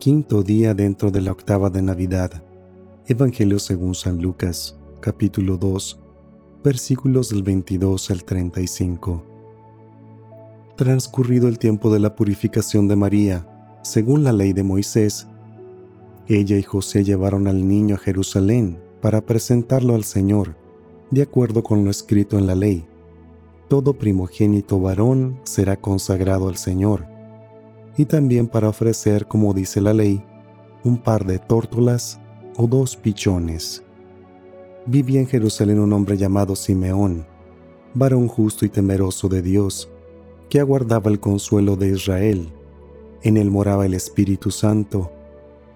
Quinto día dentro de la octava de Navidad. Evangelio según San Lucas, capítulo 2, versículos del 22 al 35. Transcurrido el tiempo de la purificación de María, según la ley de Moisés, ella y José llevaron al niño a Jerusalén para presentarlo al Señor, de acuerdo con lo escrito en la ley. Todo primogénito varón será consagrado al Señor y también para ofrecer, como dice la ley, un par de tórtolas o dos pichones. Vivía en Jerusalén un hombre llamado Simeón, varón justo y temeroso de Dios, que aguardaba el consuelo de Israel. En él moraba el Espíritu Santo,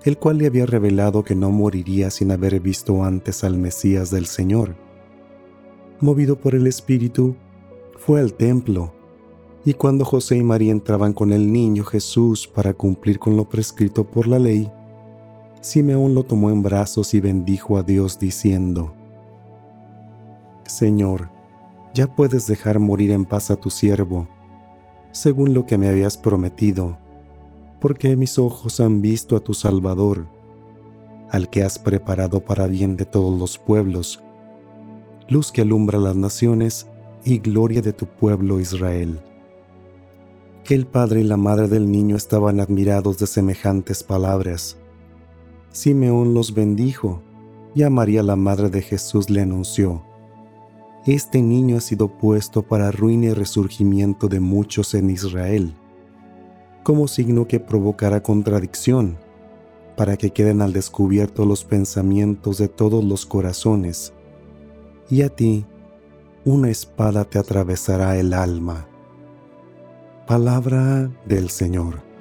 el cual le había revelado que no moriría sin haber visto antes al Mesías del Señor. Movido por el Espíritu, fue al templo y cuando José y María entraban con el niño Jesús para cumplir con lo prescrito por la ley, Simeón lo tomó en brazos y bendijo a Dios diciendo, Señor, ya puedes dejar morir en paz a tu siervo, según lo que me habías prometido, porque mis ojos han visto a tu Salvador, al que has preparado para bien de todos los pueblos, luz que alumbra las naciones y gloria de tu pueblo Israel el padre y la madre del niño estaban admirados de semejantes palabras. Simeón los bendijo y a María la madre de Jesús le anunció, Este niño ha sido puesto para ruina y resurgimiento de muchos en Israel, como signo que provocará contradicción, para que queden al descubierto los pensamientos de todos los corazones, y a ti una espada te atravesará el alma Palabra del Señor.